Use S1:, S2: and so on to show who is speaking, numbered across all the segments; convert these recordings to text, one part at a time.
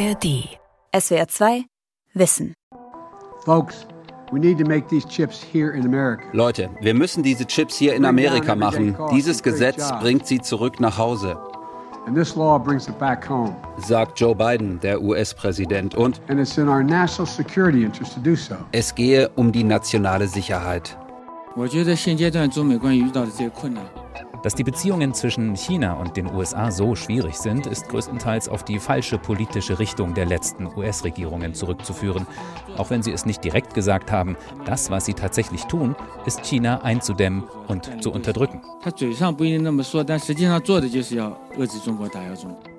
S1: ARD. SWR 2 Wissen.
S2: Folks, we need to make these chips here in America.
S3: Leute, wir müssen diese Chips hier in Amerika machen. Dieses Gesetz bringt sie zurück nach Hause.
S2: And this law brings it back home.
S3: sagt Joe Biden, der US-Präsident. Und
S2: And it's in our national security interest to do so.
S3: es gehe um die nationale Sicherheit.
S4: Dass die Beziehungen zwischen China und den USA so schwierig sind, ist größtenteils auf die falsche politische Richtung der letzten US-Regierungen zurückzuführen. Auch wenn sie es nicht direkt gesagt haben, das, was sie tatsächlich tun, ist China einzudämmen und zu unterdrücken.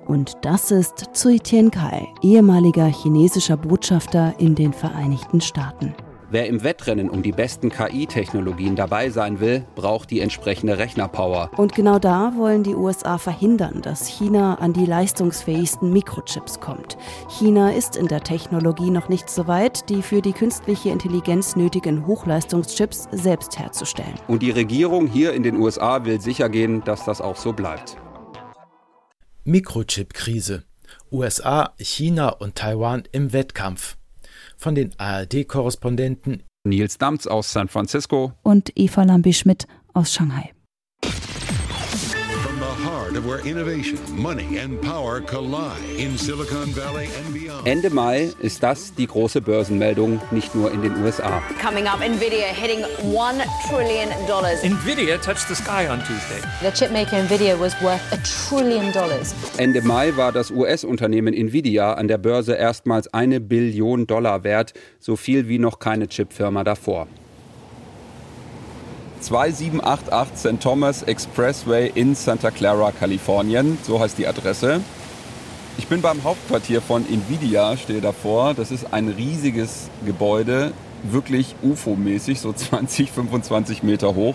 S5: Und das ist Zui Tiankai, ehemaliger chinesischer Botschafter in den Vereinigten Staaten.
S3: Wer im Wettrennen um die besten KI-Technologien dabei sein will, braucht die entsprechende Rechnerpower.
S5: Und genau da wollen die USA verhindern, dass China an die leistungsfähigsten Mikrochips kommt. China ist in der Technologie noch nicht so weit, die für die künstliche Intelligenz nötigen Hochleistungschips selbst herzustellen.
S3: Und die Regierung hier in den USA will sichergehen, dass das auch so bleibt.
S6: Mikrochip-Krise. USA, China und Taiwan im Wettkampf. Von den ARD-Korrespondenten
S3: Nils Damz aus San Francisco.
S5: Und Eva Lambi-Schmidt aus Shanghai.
S3: Ende Mai ist das die große Börsenmeldung, nicht nur in den USA.
S7: Coming up, Nvidia hitting $1 trillion.
S8: Nvidia touched the sky on Tuesday.
S7: The chipmaker Nvidia was worth a trillion dollars.
S3: Ende Mai war das US-Unternehmen Nvidia an der Börse erstmals eine Billion Dollar wert, so viel wie noch keine Chipfirma davor. 2788 St. Thomas Expressway in Santa Clara, Kalifornien, so heißt die Adresse. Ich bin beim Hauptquartier von Nvidia, stehe davor. Das ist ein riesiges Gebäude, wirklich UFO-mäßig, so 20, 25 Meter hoch.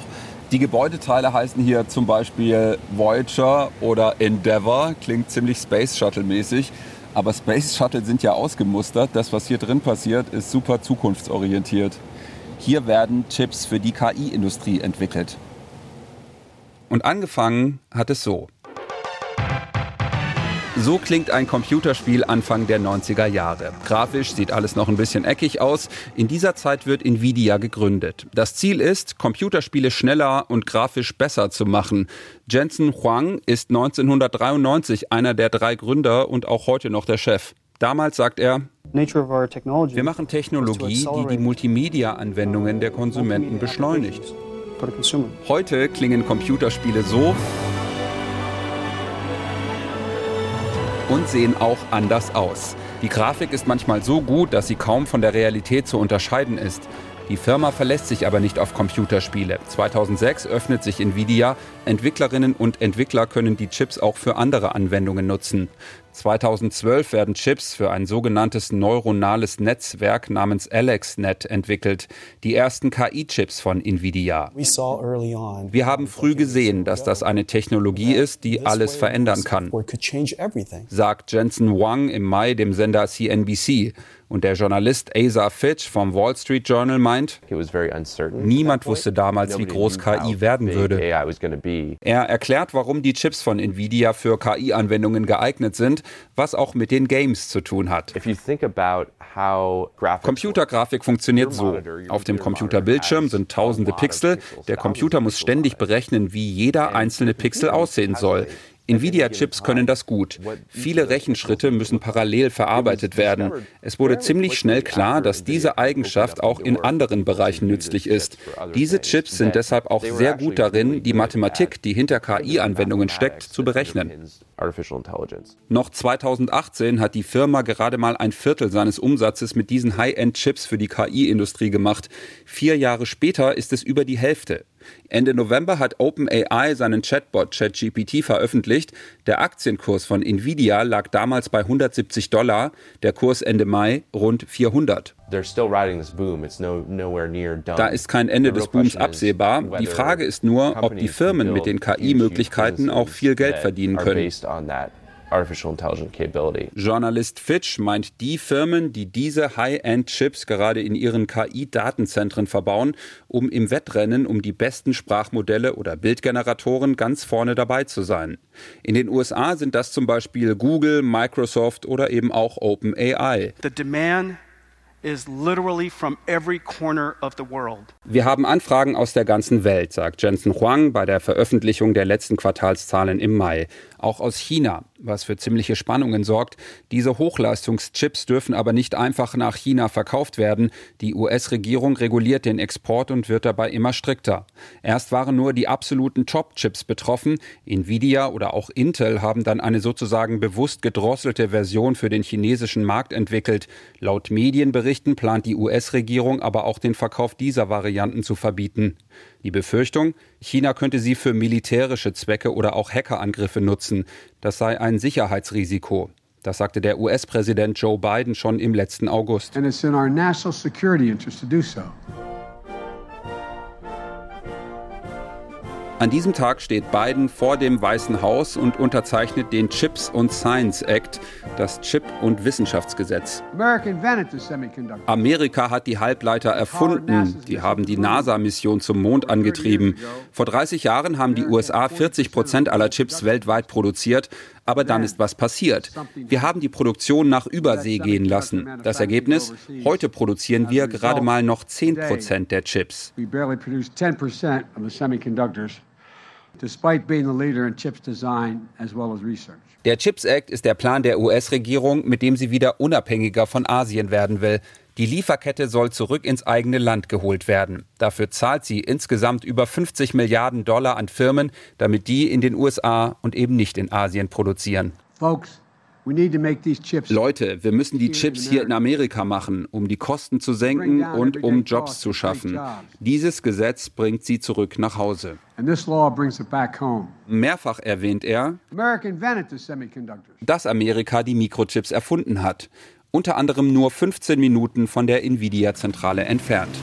S3: Die Gebäudeteile heißen hier zum Beispiel Voyager oder Endeavour, klingt ziemlich Space Shuttle-mäßig. Aber Space Shuttle sind ja ausgemustert. Das, was hier drin passiert, ist super zukunftsorientiert. Hier werden Chips für die KI-Industrie entwickelt. Und angefangen hat es so. So klingt ein Computerspiel Anfang der 90er Jahre. Grafisch sieht alles noch ein bisschen eckig aus. In dieser Zeit wird Nvidia gegründet. Das Ziel ist, Computerspiele schneller und grafisch besser zu machen. Jensen Huang ist 1993 einer der drei Gründer und auch heute noch der Chef. Damals sagt er, wir machen Technologie, die die Multimedia-Anwendungen der Konsumenten beschleunigt. Heute klingen Computerspiele so und sehen auch anders aus. Die Grafik ist manchmal so gut, dass sie kaum von der Realität zu unterscheiden ist. Die Firma verlässt sich aber nicht auf Computerspiele. 2006 öffnet sich Nvidia. Entwicklerinnen und Entwickler können die Chips auch für andere Anwendungen nutzen. 2012 werden Chips für ein sogenanntes neuronales Netzwerk namens AlexNet entwickelt. Die ersten KI-Chips von Nvidia. Wir haben früh gesehen, dass das eine Technologie ist, die alles verändern kann, sagt Jensen Wang im Mai dem Sender CNBC. Und der Journalist Asa Fitch vom Wall Street Journal meint, niemand wusste damals, wie groß KI werden würde. Er erklärt, warum die Chips von Nvidia für KI-Anwendungen geeignet sind, was auch mit den Games zu tun hat. Computergrafik funktioniert so. Auf dem Computerbildschirm sind tausende Pixel. Der Computer muss ständig berechnen, wie jeder einzelne Pixel aussehen soll. Nvidia-Chips können das gut. Viele Rechenschritte müssen parallel verarbeitet werden. Es wurde ziemlich schnell klar, dass diese Eigenschaft auch in anderen Bereichen nützlich ist. Diese Chips sind deshalb auch sehr gut darin, die Mathematik, die hinter KI-Anwendungen steckt, zu berechnen. Noch 2018 hat die Firma gerade mal ein Viertel seines Umsatzes mit diesen High-End-Chips für die KI-Industrie gemacht. Vier Jahre später ist es über die Hälfte. Ende November hat OpenAI seinen Chatbot ChatGPT veröffentlicht. Der Aktienkurs von Nvidia lag damals bei 170 Dollar, der Kurs Ende Mai rund 400. Da ist kein Ende des Booms absehbar. Die Frage ist nur, ob die Firmen mit den KI-Möglichkeiten auch viel Geld verdienen können. Journalist Fitch meint die Firmen, die diese High-End-Chips gerade in ihren KI-Datenzentren verbauen, um im Wettrennen um die besten Sprachmodelle oder Bildgeneratoren ganz vorne dabei zu sein. In den USA sind das zum Beispiel Google, Microsoft oder eben auch OpenAI.
S9: The demand
S3: wir haben Anfragen aus der ganzen Welt, sagt Jensen Huang bei der Veröffentlichung der letzten Quartalszahlen im Mai. Auch aus China, was für ziemliche Spannungen sorgt. Diese Hochleistungschips dürfen aber nicht einfach nach China verkauft werden. Die US-Regierung reguliert den Export und wird dabei immer strikter. Erst waren nur die absoluten Top-Chips betroffen. Nvidia oder auch Intel haben dann eine sozusagen bewusst gedrosselte Version für den chinesischen Markt entwickelt. Laut Medienberichten plant die US-Regierung aber auch den Verkauf dieser Varianten zu verbieten. Die Befürchtung, China könnte sie für militärische Zwecke oder auch Hackerangriffe nutzen. Das sei ein Sicherheitsrisiko. Das sagte der US-Präsident Joe Biden schon im letzten August.
S2: And it's in our national security interest to do so.
S3: An diesem Tag steht Biden vor dem Weißen Haus und unterzeichnet den Chips und Science Act, das Chip- und Wissenschaftsgesetz. Amerika hat die Halbleiter erfunden. Die haben die NASA-Mission zum Mond angetrieben. Vor 30 Jahren haben die USA 40 Prozent aller Chips weltweit produziert. Aber dann ist was passiert. Wir haben die Produktion nach Übersee gehen lassen. Das Ergebnis? Heute produzieren wir gerade mal noch 10 Prozent der Chips. Der Chips Act ist der Plan der US-Regierung, mit dem sie wieder unabhängiger von Asien werden will. Die Lieferkette soll zurück ins eigene Land geholt werden. Dafür zahlt sie insgesamt über 50 Milliarden Dollar an Firmen, damit die in den USA und eben nicht in Asien produzieren.
S2: Folks,
S3: Leute, wir müssen die Chips hier in Amerika machen, um die Kosten zu senken und um Jobs zu schaffen. Dieses Gesetz bringt sie zurück nach Hause. Mehrfach erwähnt er, dass Amerika die Mikrochips erfunden hat. Unter anderem nur 15 Minuten von der Nvidia-Zentrale entfernt.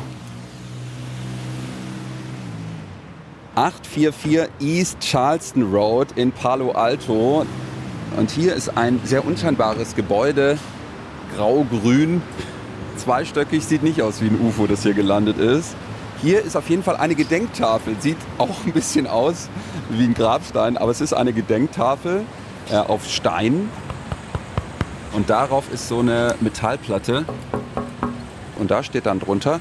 S3: 844 East Charleston Road in Palo Alto. Und hier ist ein sehr unscheinbares Gebäude, grau-grün, zweistöckig, sieht nicht aus wie ein UFO, das hier gelandet ist. Hier ist auf jeden Fall eine Gedenktafel, sieht auch ein bisschen aus wie ein Grabstein, aber es ist eine Gedenktafel äh, auf Stein. Und darauf ist so eine Metallplatte. Und da steht dann drunter,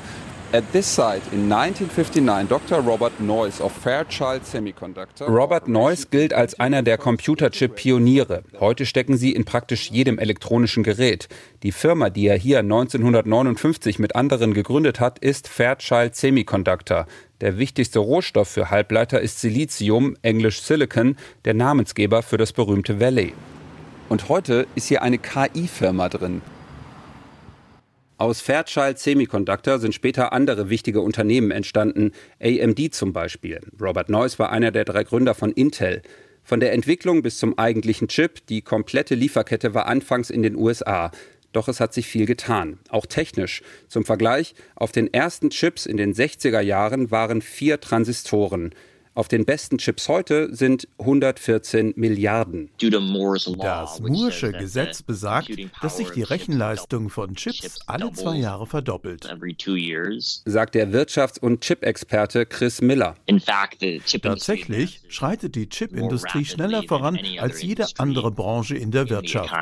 S3: At this site in 1959, Dr. Robert Noyce of Fairchild Semiconductor. Robert Noyce gilt als einer der Computerchip-Pioniere. Heute stecken sie in praktisch jedem elektronischen Gerät. Die Firma, die er hier 1959 mit anderen gegründet hat, ist Fairchild Semiconductor. Der wichtigste Rohstoff für Halbleiter ist Silizium, englisch Silicon, der Namensgeber für das berühmte Valley. Und heute ist hier eine KI-Firma drin. Aus Fairchild Semiconductor sind später andere wichtige Unternehmen entstanden, AMD zum Beispiel. Robert Noyce war einer der drei Gründer von Intel. Von der Entwicklung bis zum eigentlichen Chip, die komplette Lieferkette war anfangs in den USA. Doch es hat sich viel getan, auch technisch. Zum Vergleich, auf den ersten Chips in den 60er Jahren waren vier Transistoren. Auf den besten Chips heute sind 114 Milliarden.
S10: Das Moore'sche Gesetz besagt, dass sich die Rechenleistung von Chips alle zwei Jahre verdoppelt,
S3: sagt der Wirtschafts- und Chip-Experte Chris Miller.
S10: Tatsächlich schreitet die Chipindustrie schneller voran als jede andere Branche in der Wirtschaft.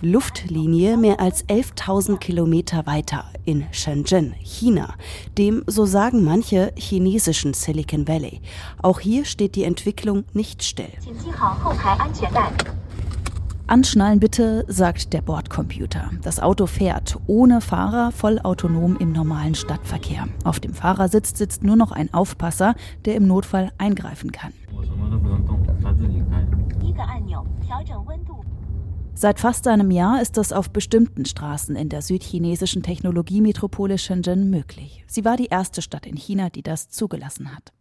S5: Luftlinie mehr als 11.000 Kilometer weiter in Shenzhen, China, dem, so sagen manche, chinesischen Silicon Valley. Auch hier steht die Entwicklung nicht still. Anschnallen bitte, sagt der Bordcomputer. Das Auto fährt ohne Fahrer vollautonom im normalen Stadtverkehr. Auf dem Fahrersitz sitzt nur noch ein Aufpasser, der im Notfall eingreifen kann. Seit fast einem Jahr ist das auf bestimmten Straßen in der südchinesischen Technologiemetropole Shenzhen möglich. Sie war die erste Stadt in China, die das zugelassen hat.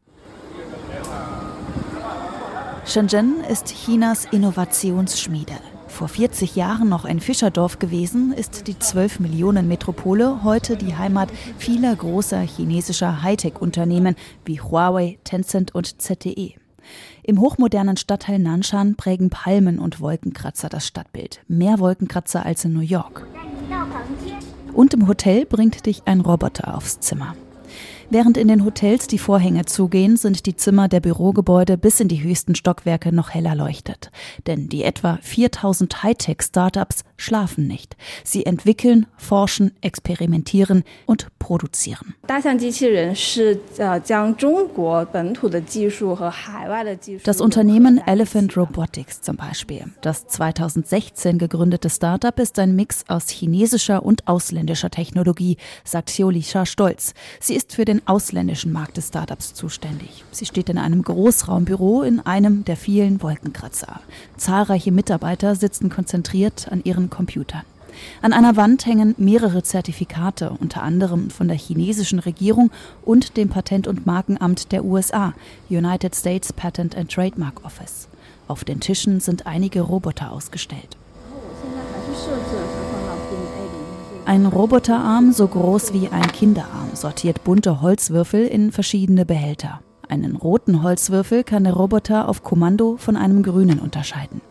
S5: Shenzhen ist Chinas Innovationsschmiede. Vor 40 Jahren noch ein Fischerdorf gewesen, ist die 12 Millionen Metropole heute die Heimat vieler großer chinesischer Hightech-Unternehmen wie Huawei, Tencent und ZTE. Im hochmodernen Stadtteil Nanshan prägen Palmen und Wolkenkratzer das Stadtbild. Mehr Wolkenkratzer als in New York. Und im Hotel bringt dich ein Roboter aufs Zimmer. Während in den Hotels die Vorhänge zugehen, sind die Zimmer der Bürogebäude bis in die höchsten Stockwerke noch heller leuchtet. Denn die etwa 4000 Hightech-Startups schlafen nicht. Sie entwickeln, forschen, experimentieren und produzieren. Das Unternehmen Elephant Robotics zum Beispiel. Das 2016 gegründete Startup ist ein Mix aus chinesischer und ausländischer Technologie, sagt Xiulisha stolz. Sie ist für den den ausländischen Markt des Startups zuständig. Sie steht in einem Großraumbüro in einem der vielen Wolkenkratzer. Zahlreiche Mitarbeiter sitzen konzentriert an ihren Computern. An einer Wand hängen mehrere Zertifikate, unter anderem von der chinesischen Regierung und dem Patent- und Markenamt der USA, United States Patent and Trademark Office. Auf den Tischen sind einige Roboter ausgestellt. Ein Roboterarm so groß wie ein Kinderarm sortiert bunte Holzwürfel in verschiedene Behälter. Einen roten Holzwürfel kann der Roboter auf Kommando von einem grünen unterscheiden.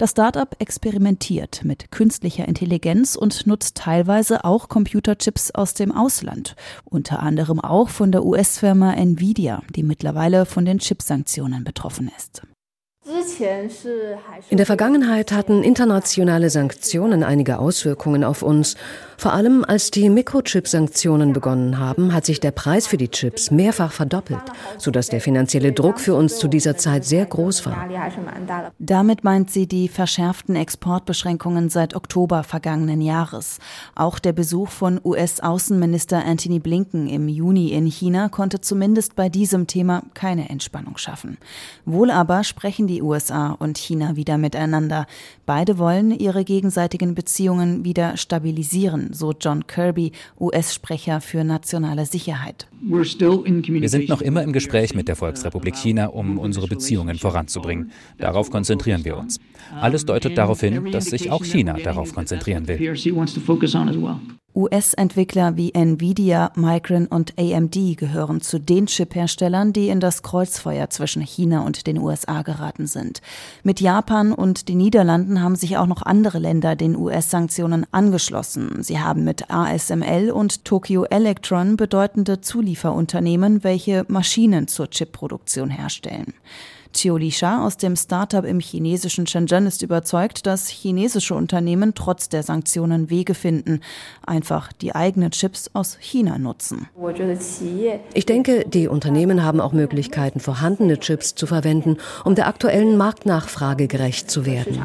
S5: Das Startup experimentiert mit künstlicher Intelligenz und nutzt teilweise auch Computerchips aus dem Ausland, unter anderem auch von der US-Firma Nvidia, die mittlerweile von den Chipsanktionen betroffen ist.
S9: In der Vergangenheit hatten internationale Sanktionen einige Auswirkungen auf uns. Vor allem als die Mikrochip-Sanktionen begonnen haben, hat sich der Preis für die Chips mehrfach verdoppelt, sodass der finanzielle Druck für uns zu dieser Zeit sehr groß war.
S5: Damit meint sie die verschärften Exportbeschränkungen seit Oktober vergangenen Jahres. Auch der Besuch von US-Außenminister Anthony Blinken im Juni in China konnte zumindest bei diesem Thema keine Entspannung schaffen. Wohl aber sprechen die USA und China wieder miteinander. Beide wollen ihre gegenseitigen Beziehungen wieder stabilisieren, so John Kirby, US-Sprecher für nationale Sicherheit.
S4: Wir sind noch immer im Gespräch mit der Volksrepublik China, um unsere Beziehungen voranzubringen. Darauf konzentrieren wir uns. Alles deutet darauf hin, dass sich auch China darauf konzentrieren will.
S5: US-Entwickler wie Nvidia, Micron und AMD gehören zu den Chip-Herstellern, die in das Kreuzfeuer zwischen China und den USA geraten sind. Mit Japan und den Niederlanden haben sich auch noch andere Länder den US-Sanktionen angeschlossen. Sie haben mit ASML und Tokyo Electron bedeutende Zulieferunternehmen, welche Maschinen zur Chipproduktion herstellen. Chioli Shah aus dem Startup im chinesischen Shenzhen ist überzeugt, dass chinesische Unternehmen trotz der Sanktionen Wege finden, einfach die eigenen Chips aus China nutzen.
S9: Ich denke, die Unternehmen haben auch Möglichkeiten, vorhandene Chips zu verwenden, um der aktuellen Marktnachfrage gerecht zu werden.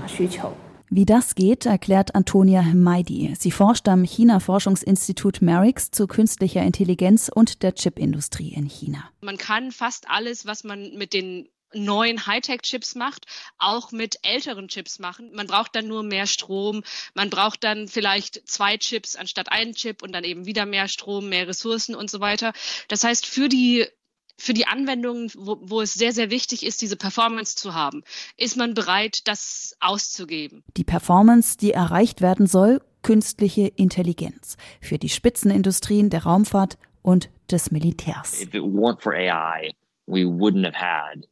S5: Wie das geht, erklärt Antonia Hmeidi. Sie forscht am China-Forschungsinstitut Merix zu künstlicher Intelligenz und der Chipindustrie in China.
S11: Man kann fast alles, was man mit den neuen Hightech-Chips macht, auch mit älteren Chips machen. Man braucht dann nur mehr Strom. Man braucht dann vielleicht zwei Chips anstatt einen Chip und dann eben wieder mehr Strom, mehr Ressourcen und so weiter. Das heißt, für die für die Anwendungen, wo, wo es sehr, sehr wichtig ist, diese Performance zu haben, ist man bereit, das auszugeben.
S5: Die Performance, die erreicht werden soll, künstliche Intelligenz für die Spitzenindustrien der Raumfahrt und des Militärs. If it weren't for AI, we wouldn't have had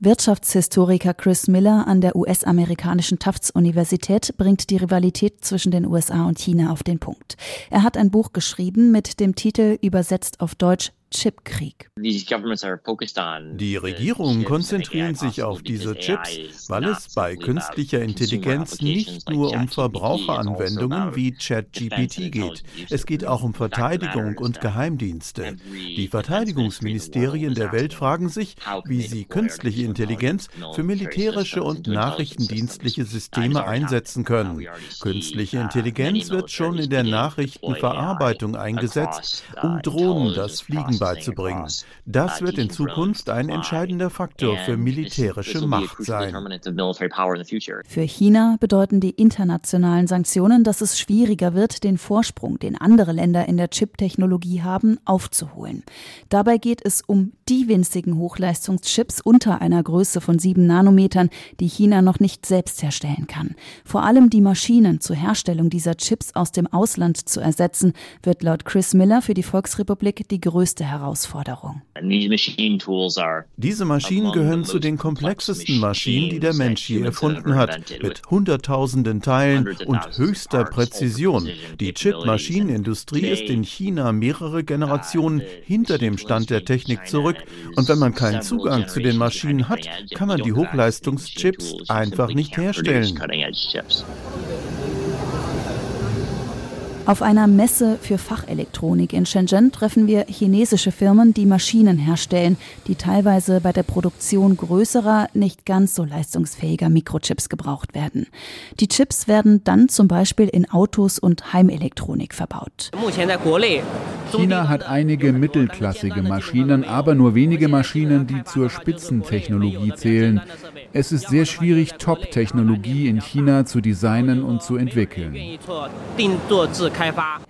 S5: Wirtschaftshistoriker Chris Miller an der US-amerikanischen Tufts-Universität bringt die Rivalität zwischen den USA und China auf den Punkt. Er hat ein Buch geschrieben mit dem Titel übersetzt auf Deutsch Chipkrieg.
S10: Die Regierungen konzentrieren sich auf diese Chips, weil es bei künstlicher Intelligenz nicht nur um Verbraucheranwendungen also wie ChatGPT geht. Es geht auch um Verteidigung und Geheimdienste. Die Verteidigungsministerien der Welt fragen sich, wie sie künstliche Intelligenz für militärische und nachrichtendienstliche Systeme einsetzen können. Künstliche uh, Intelligenz wird schon in der Nachrichtenverarbeitung eingesetzt, um uh, Drohnen das Fliegen beizubringen. Das wird in Zukunft ein entscheidender Faktor für militärische Macht sein.
S5: Für China bedeuten die internationalen Sanktionen, dass es schwieriger wird, den Vorsprung, den andere Länder in der Chip-Technologie haben, aufzuholen. Dabei geht es um die winzigen Hochleistungschips unter einer Größe von sieben Nanometern, die China noch nicht selbst herstellen kann. Vor allem die Maschinen zur Herstellung dieser Chips aus dem Ausland zu ersetzen, wird laut Chris Miller für die Volksrepublik die größte Herausforderung.
S10: Diese Maschinen gehören zu den komplexesten Maschinen, die der Mensch je erfunden hat, mit hunderttausenden Teilen und höchster Präzision. Die Chip-Maschinenindustrie ist in China mehrere Generationen hinter dem Stand der Technik zurück. Und wenn man keinen Zugang zu den Maschinen hat, kann man die Hochleistungschips einfach nicht herstellen.
S5: Auf einer Messe für Fachelektronik in Shenzhen treffen wir chinesische Firmen, die Maschinen herstellen, die teilweise bei der Produktion größerer, nicht ganz so leistungsfähiger Mikrochips gebraucht werden. Die Chips werden dann zum Beispiel in Autos und Heimelektronik verbaut.
S12: China hat einige mittelklassige Maschinen, aber nur wenige Maschinen, die zur Spitzentechnologie zählen. Es ist sehr schwierig, Top-Technologie in China zu designen und zu entwickeln.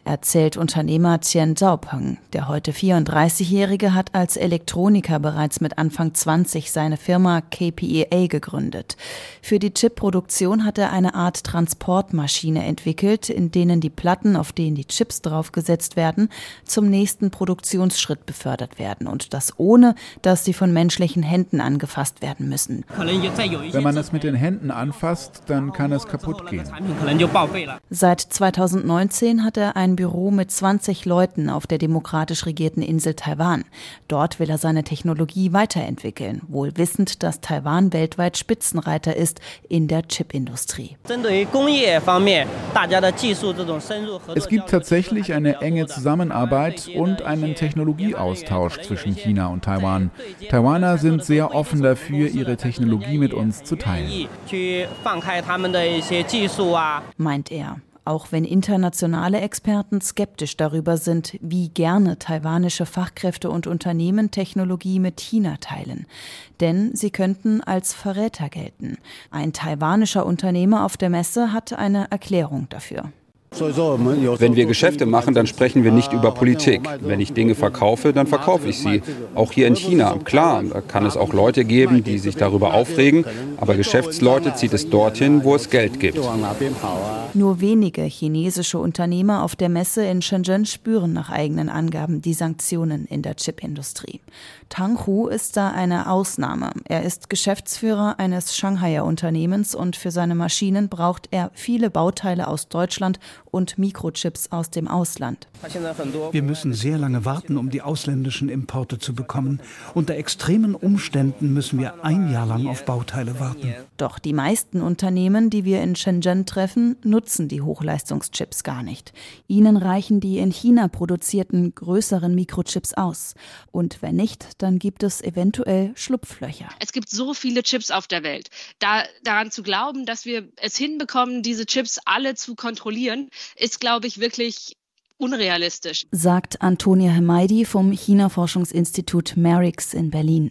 S5: Erzählt Unternehmer Qian Zhaopeng. Der heute 34-Jährige hat als Elektroniker bereits mit Anfang 20 seine Firma KPEA gegründet. Für die Chipproduktion hat er eine Art Transportmaschine entwickelt, in denen die Platten, auf denen die Chips draufgesetzt werden, zum nächsten Produktionsschritt befördert werden und das ohne, dass sie von menschlichen Händen angefasst werden müssen.
S12: Wenn man es mit den Händen anfasst, dann kann es kaputt gehen.
S5: Seit 2019 hat er ein Büro mit 20 Leuten auf der demokratisch regierten Insel Taiwan. Dort will er seine Technologie weiterentwickeln, wohl wissend, dass Taiwan weltweit Spitzenreiter ist in der Chipindustrie.
S12: Es gibt tatsächlich eine enge Zusammenarbeit und einen Technologieaustausch zwischen China und Taiwan. Taiwaner sind sehr offen dafür, ihre Technologie mit uns zu teilen.
S5: Meint er auch wenn internationale Experten skeptisch darüber sind, wie gerne taiwanische Fachkräfte und Unternehmen Technologie mit China teilen. Denn sie könnten als Verräter gelten. Ein taiwanischer Unternehmer auf der Messe hat eine Erklärung dafür.
S3: Wenn wir Geschäfte machen, dann sprechen wir nicht über Politik. Wenn ich Dinge verkaufe, dann verkaufe ich sie. Auch hier in China. Klar, da kann es auch Leute geben, die sich darüber aufregen, aber Geschäftsleute zieht es dorthin, wo es Geld gibt.
S5: Nur wenige chinesische Unternehmer auf der Messe in Shenzhen spüren nach eigenen Angaben die Sanktionen in der Chipindustrie. Tang Hu ist da eine Ausnahme. Er ist Geschäftsführer eines Shanghaier Unternehmens und für seine Maschinen braucht er viele Bauteile aus Deutschland und Mikrochips aus dem Ausland.
S13: Wir müssen sehr lange warten, um die ausländischen Importe zu bekommen. Unter extremen Umständen müssen wir ein Jahr lang auf Bauteile warten.
S5: Doch die meisten Unternehmen, die wir in Shenzhen treffen, nutzen die Hochleistungschips gar nicht. Ihnen reichen die in China produzierten größeren Mikrochips aus. Und wenn nicht, dann gibt es eventuell Schlupflöcher.
S11: Es gibt so viele Chips auf der Welt. Da, daran zu glauben, dass wir es hinbekommen, diese Chips alle zu kontrollieren, ist, glaube ich, wirklich unrealistisch.
S5: Sagt Antonia Hemaidi vom China-Forschungsinstitut Merix in Berlin.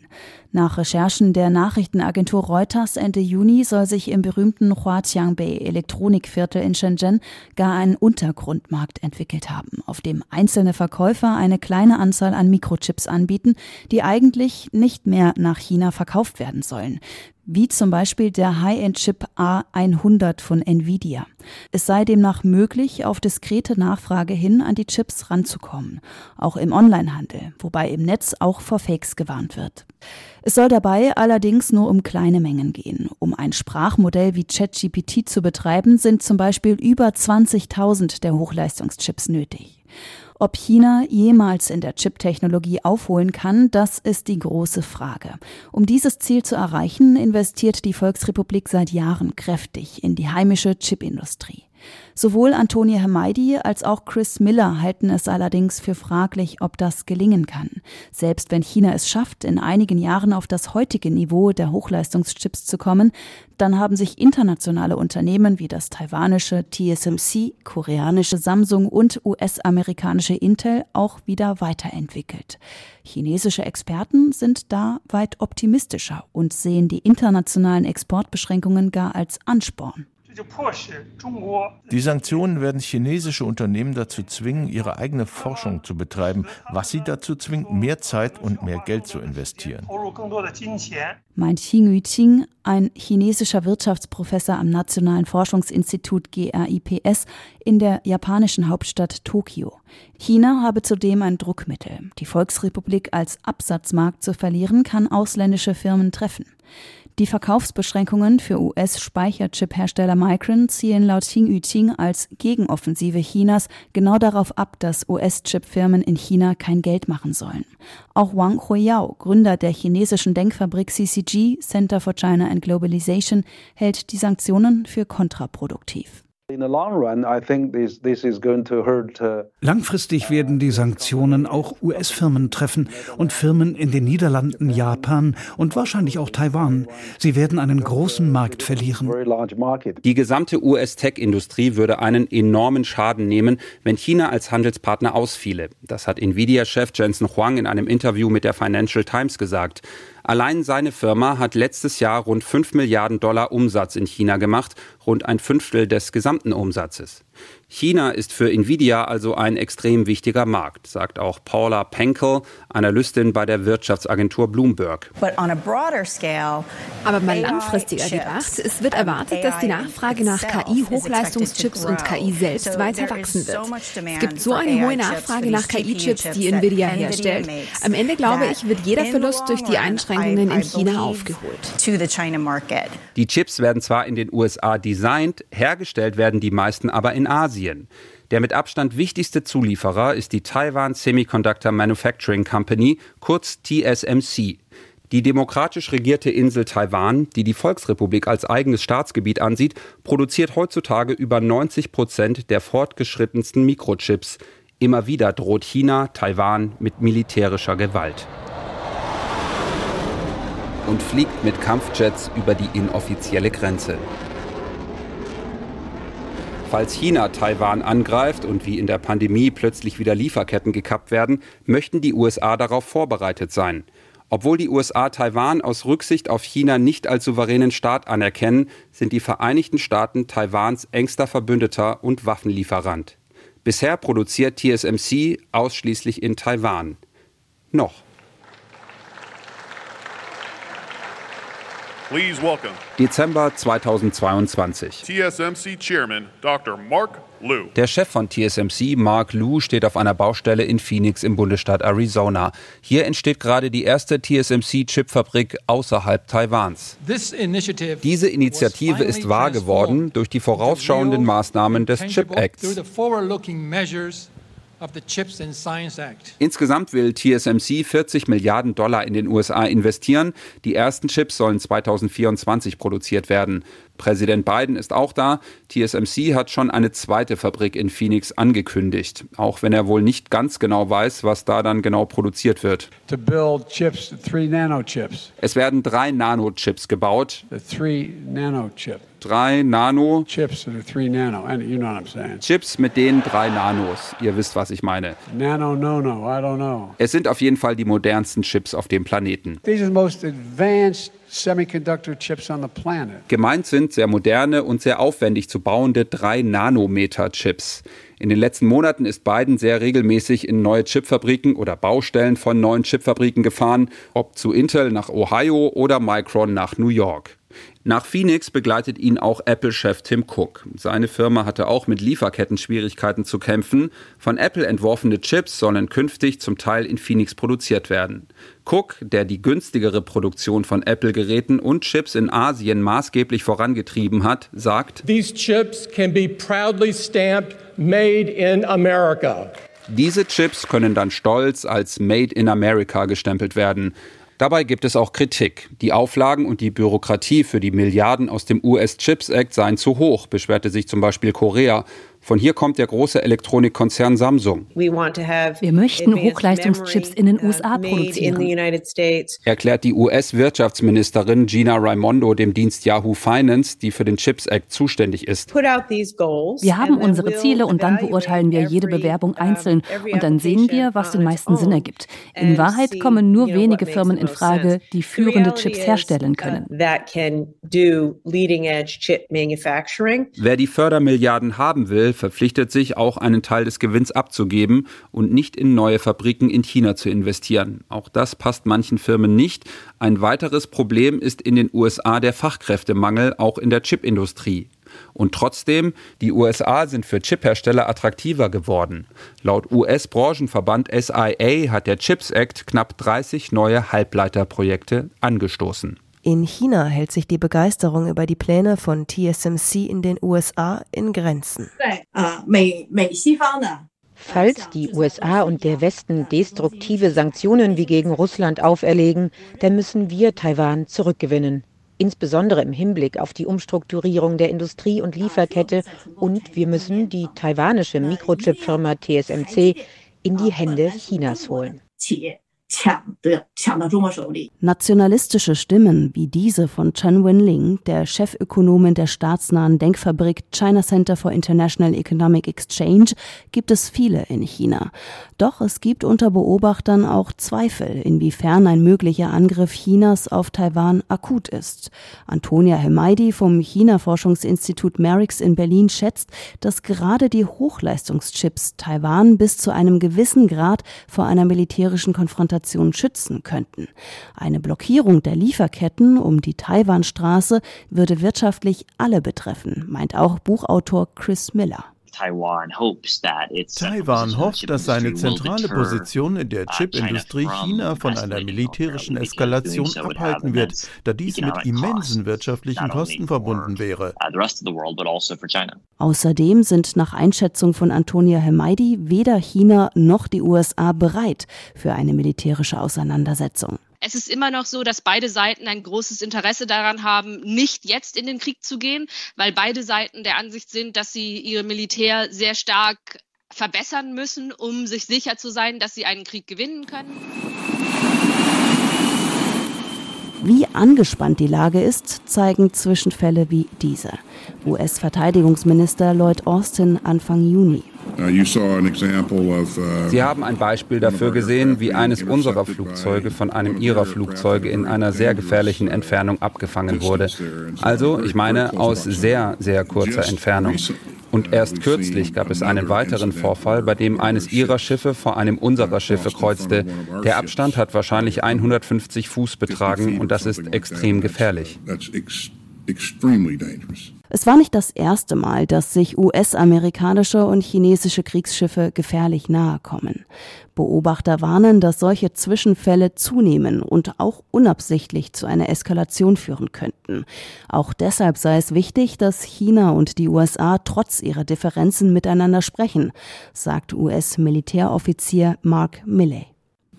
S5: Nach Recherchen der Nachrichtenagentur Reuters Ende Juni soll sich im berühmten Huatiangbei Elektronikviertel in Shenzhen gar ein Untergrundmarkt entwickelt haben, auf dem einzelne Verkäufer eine kleine Anzahl an Mikrochips anbieten, die eigentlich nicht mehr nach China verkauft werden sollen wie zum Beispiel der High-End-Chip A100 von Nvidia. Es sei demnach möglich, auf diskrete Nachfrage hin an die Chips ranzukommen, auch im Onlinehandel, wobei im Netz auch vor Fakes gewarnt wird. Es soll dabei allerdings nur um kleine Mengen gehen. Um ein Sprachmodell wie ChatGPT zu betreiben, sind zum Beispiel über 20.000 der Hochleistungschips nötig. Ob China jemals in der Chip-Technologie aufholen kann, das ist die große Frage. Um dieses Ziel zu erreichen, investiert die Volksrepublik seit Jahren kräftig in die heimische Chipindustrie. Sowohl Antonia Hermeidi als auch Chris Miller halten es allerdings für fraglich, ob das gelingen kann. Selbst wenn China es schafft, in einigen Jahren auf das heutige Niveau der Hochleistungschips zu kommen, dann haben sich internationale Unternehmen wie das taiwanische TSMC, koreanische Samsung und US-amerikanische Intel auch wieder weiterentwickelt. Chinesische Experten sind da weit optimistischer und sehen die internationalen Exportbeschränkungen gar als Ansporn.
S14: Die Sanktionen werden chinesische Unternehmen dazu zwingen, ihre eigene Forschung zu betreiben, was sie dazu zwingt, mehr Zeit und mehr Geld zu investieren.
S5: Meint Xing Yuqing, ein chinesischer Wirtschaftsprofessor am Nationalen Forschungsinstitut GRIPS in der japanischen Hauptstadt Tokio. China habe zudem ein Druckmittel. Die Volksrepublik als Absatzmarkt zu verlieren, kann ausländische Firmen treffen. Die Verkaufsbeschränkungen für US-Speicherchip-Hersteller Micron zielen laut Xing Yuqing als Gegenoffensive Chinas genau darauf ab, dass US-Chip-Firmen in China kein Geld machen sollen. Auch Wang Huiyao, Gründer der chinesischen Denkfabrik CCG, Center for China and Globalization, hält die Sanktionen für kontraproduktiv.
S13: Langfristig werden die Sanktionen auch US-Firmen treffen und Firmen in den Niederlanden, Japan und wahrscheinlich auch Taiwan. Sie werden einen großen Markt verlieren.
S3: Die gesamte US-Tech-Industrie würde einen enormen Schaden nehmen, wenn China als Handelspartner ausfiele. Das hat Nvidia-Chef Jensen Huang in einem Interview mit der Financial Times gesagt. Allein seine Firma hat letztes Jahr rund 5 Milliarden Dollar Umsatz in China gemacht, rund ein Fünftel des gesamten Umsatzes. China ist für Nvidia also ein extrem wichtiger Markt, sagt auch Paula Penkel, Analystin bei der Wirtschaftsagentur Bloomberg.
S15: Aber mal langfristiger gedacht, es wird erwartet, dass die Nachfrage nach KI-Hochleistungschips und KI selbst weiter wachsen wird. Es gibt so eine hohe Nachfrage nach KI-Chips, die Nvidia herstellt. Am Ende, glaube ich, wird jeder Verlust durch die Einschränkungen in China aufgeholt.
S3: Die Chips werden zwar in den USA designt, hergestellt werden die meisten aber in Asien. Der mit Abstand wichtigste Zulieferer ist die Taiwan Semiconductor Manufacturing Company, kurz TSMC. Die demokratisch regierte Insel Taiwan, die die Volksrepublik als eigenes Staatsgebiet ansieht, produziert heutzutage über 90 Prozent der fortgeschrittensten Mikrochips. Immer wieder droht China Taiwan mit militärischer Gewalt. Und fliegt mit Kampfjets über die inoffizielle Grenze. Falls China Taiwan angreift und wie in der Pandemie plötzlich wieder Lieferketten gekappt werden, möchten die USA darauf vorbereitet sein. Obwohl die USA Taiwan aus Rücksicht auf China nicht als souveränen Staat anerkennen, sind die Vereinigten Staaten Taiwans engster Verbündeter und Waffenlieferant. Bisher produziert TSMC ausschließlich in Taiwan. Noch.
S16: Please welcome
S3: Dezember 2022.
S16: TSMC Chairman Dr. Mark Liu.
S3: Der Chef von TSMC, Mark Liu, steht auf einer Baustelle in Phoenix im Bundesstaat Arizona. Hier entsteht gerade die erste TSMC-Chipfabrik außerhalb Taiwans. Diese Initiative ist wahr geworden durch die vorausschauenden Maßnahmen des Chip Acts. Insgesamt will TSMC 40 Milliarden Dollar in den USA investieren. Die ersten Chips sollen 2024 produziert werden. Präsident Biden ist auch da. TSMC hat schon eine zweite Fabrik in Phoenix angekündigt, auch wenn er wohl nicht ganz genau weiß, was da dann genau produziert wird.
S2: Chips,
S3: es werden drei Nanochips gebaut. Drei Nano
S2: Chips, nano. You know
S3: Chips mit den drei Nanos. Ihr wisst, was ich meine.
S2: Nano, no, no, I don't know.
S3: Es sind auf jeden Fall die modernsten Chips auf dem Planeten.
S2: These are the most advanced semiconductor chips on the planet.
S3: Gemeint sind sehr moderne und sehr aufwendig zu bauende 3 Nanometer Chips. In den letzten Monaten ist Biden sehr regelmäßig in neue Chipfabriken oder Baustellen von neuen Chipfabriken gefahren, ob zu Intel nach Ohio oder Micron nach New York. Nach Phoenix begleitet ihn auch Apple-Chef Tim Cook. Seine Firma hatte auch mit Lieferketten-Schwierigkeiten zu kämpfen. Von Apple entworfene Chips sollen künftig zum Teil in Phoenix produziert werden. Cook, der die günstigere Produktion von Apple-Geräten und Chips in Asien maßgeblich vorangetrieben hat, sagt:
S17: These chips can be proudly stamped made in America.
S3: Diese Chips können dann stolz als Made in America gestempelt werden. Dabei gibt es auch Kritik. Die Auflagen und die Bürokratie für die Milliarden aus dem US Chips Act seien zu hoch, beschwerte sich zum Beispiel Korea. Von hier kommt der große Elektronikkonzern Samsung.
S18: Wir möchten Hochleistungschips in den USA produzieren.
S3: Erklärt die US-Wirtschaftsministerin Gina Raimondo dem Dienst Yahoo Finance, die für den Chips Act zuständig ist.
S18: Wir haben unsere Ziele und dann beurteilen wir jede Bewerbung einzeln und dann sehen wir, was den meisten Sinn ergibt. In Wahrheit kommen nur wenige Firmen in Frage, die führende Chips herstellen können.
S3: Wer die Fördermilliarden haben will, verpflichtet sich auch einen Teil des Gewinns abzugeben und nicht in neue Fabriken in China zu investieren. Auch das passt manchen Firmen nicht. Ein weiteres Problem ist in den USA der Fachkräftemangel, auch in der Chipindustrie. Und trotzdem, die USA sind für Chiphersteller attraktiver geworden. Laut US-Branchenverband SIA hat der Chips Act knapp 30 neue Halbleiterprojekte angestoßen.
S5: In China hält sich die Begeisterung über die Pläne von TSMC in den USA in Grenzen.
S19: Falls die USA und der Westen destruktive Sanktionen wie gegen Russland auferlegen, dann müssen wir Taiwan zurückgewinnen. Insbesondere im Hinblick auf die Umstrukturierung der Industrie- und Lieferkette. Und wir müssen die taiwanische Mikrochip-Firma TSMC in die Hände Chinas holen.
S5: Nationalistische Stimmen wie diese von Chen Wenling, der Chefökonomin der staatsnahen Denkfabrik China Center for International Economic Exchange, gibt es viele in China. Doch es gibt unter Beobachtern auch Zweifel, inwiefern ein möglicher Angriff Chinas auf Taiwan akut ist. Antonia Hemaidi vom China-Forschungsinstitut Merix in Berlin schätzt, dass gerade die Hochleistungschips Taiwan bis zu einem gewissen Grad vor einer militärischen Konfrontation Situation schützen könnten. Eine Blockierung der Lieferketten um die Taiwanstraße würde wirtschaftlich alle betreffen, meint auch Buchautor Chris Miller.
S10: Taiwan hofft, dass seine zentrale Position in der Chipindustrie China von einer militärischen Eskalation abhalten wird, da dies mit immensen wirtschaftlichen Kosten verbunden wäre.
S5: Also Außerdem sind nach Einschätzung von Antonia Hemaidi weder China noch die USA bereit für eine militärische Auseinandersetzung.
S11: Es ist immer noch so, dass beide Seiten ein großes Interesse daran haben, nicht jetzt in den Krieg zu gehen, weil beide Seiten der Ansicht sind, dass sie ihr Militär sehr stark verbessern müssen, um sich sicher zu sein, dass sie einen Krieg gewinnen können.
S5: Wie angespannt die Lage ist, zeigen Zwischenfälle wie dieser. US-Verteidigungsminister Lloyd Austin Anfang Juni.
S3: Uh, Sie haben ein Beispiel dafür gesehen, wie eines unserer Flugzeuge von einem Ihrer Flugzeuge in einer sehr gefährlichen Entfernung abgefangen wurde. Also, ich meine, aus sehr, sehr kurzer Entfernung. Und erst kürzlich gab es einen weiteren Vorfall, bei dem eines ihrer Schiffe vor einem unserer Schiffe kreuzte. Der Abstand hat wahrscheinlich 150 Fuß betragen und das ist extrem gefährlich.
S5: Es war nicht das erste Mal, dass sich US-amerikanische und chinesische Kriegsschiffe gefährlich nahe kommen. Beobachter warnen, dass solche Zwischenfälle zunehmen und auch unabsichtlich zu einer Eskalation führen könnten. Auch deshalb sei es wichtig, dass China und die USA trotz ihrer Differenzen miteinander sprechen, sagt US-Militäroffizier Mark Milley.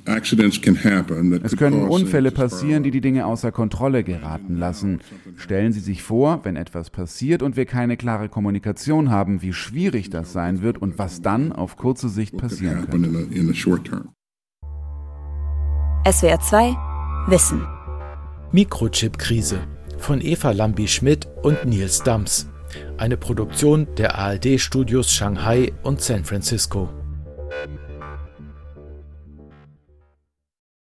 S12: Es können Unfälle passieren, die die Dinge außer Kontrolle geraten lassen. Stellen Sie sich vor, wenn etwas passiert und wir keine klare Kommunikation haben, wie schwierig das sein wird und was dann auf kurze Sicht passieren könnte.
S1: SWR 2 Wissen
S6: Mikrochip-Krise von Eva Lambi-Schmidt und Nils Dams. Eine Produktion der ARD-Studios Shanghai und San Francisco.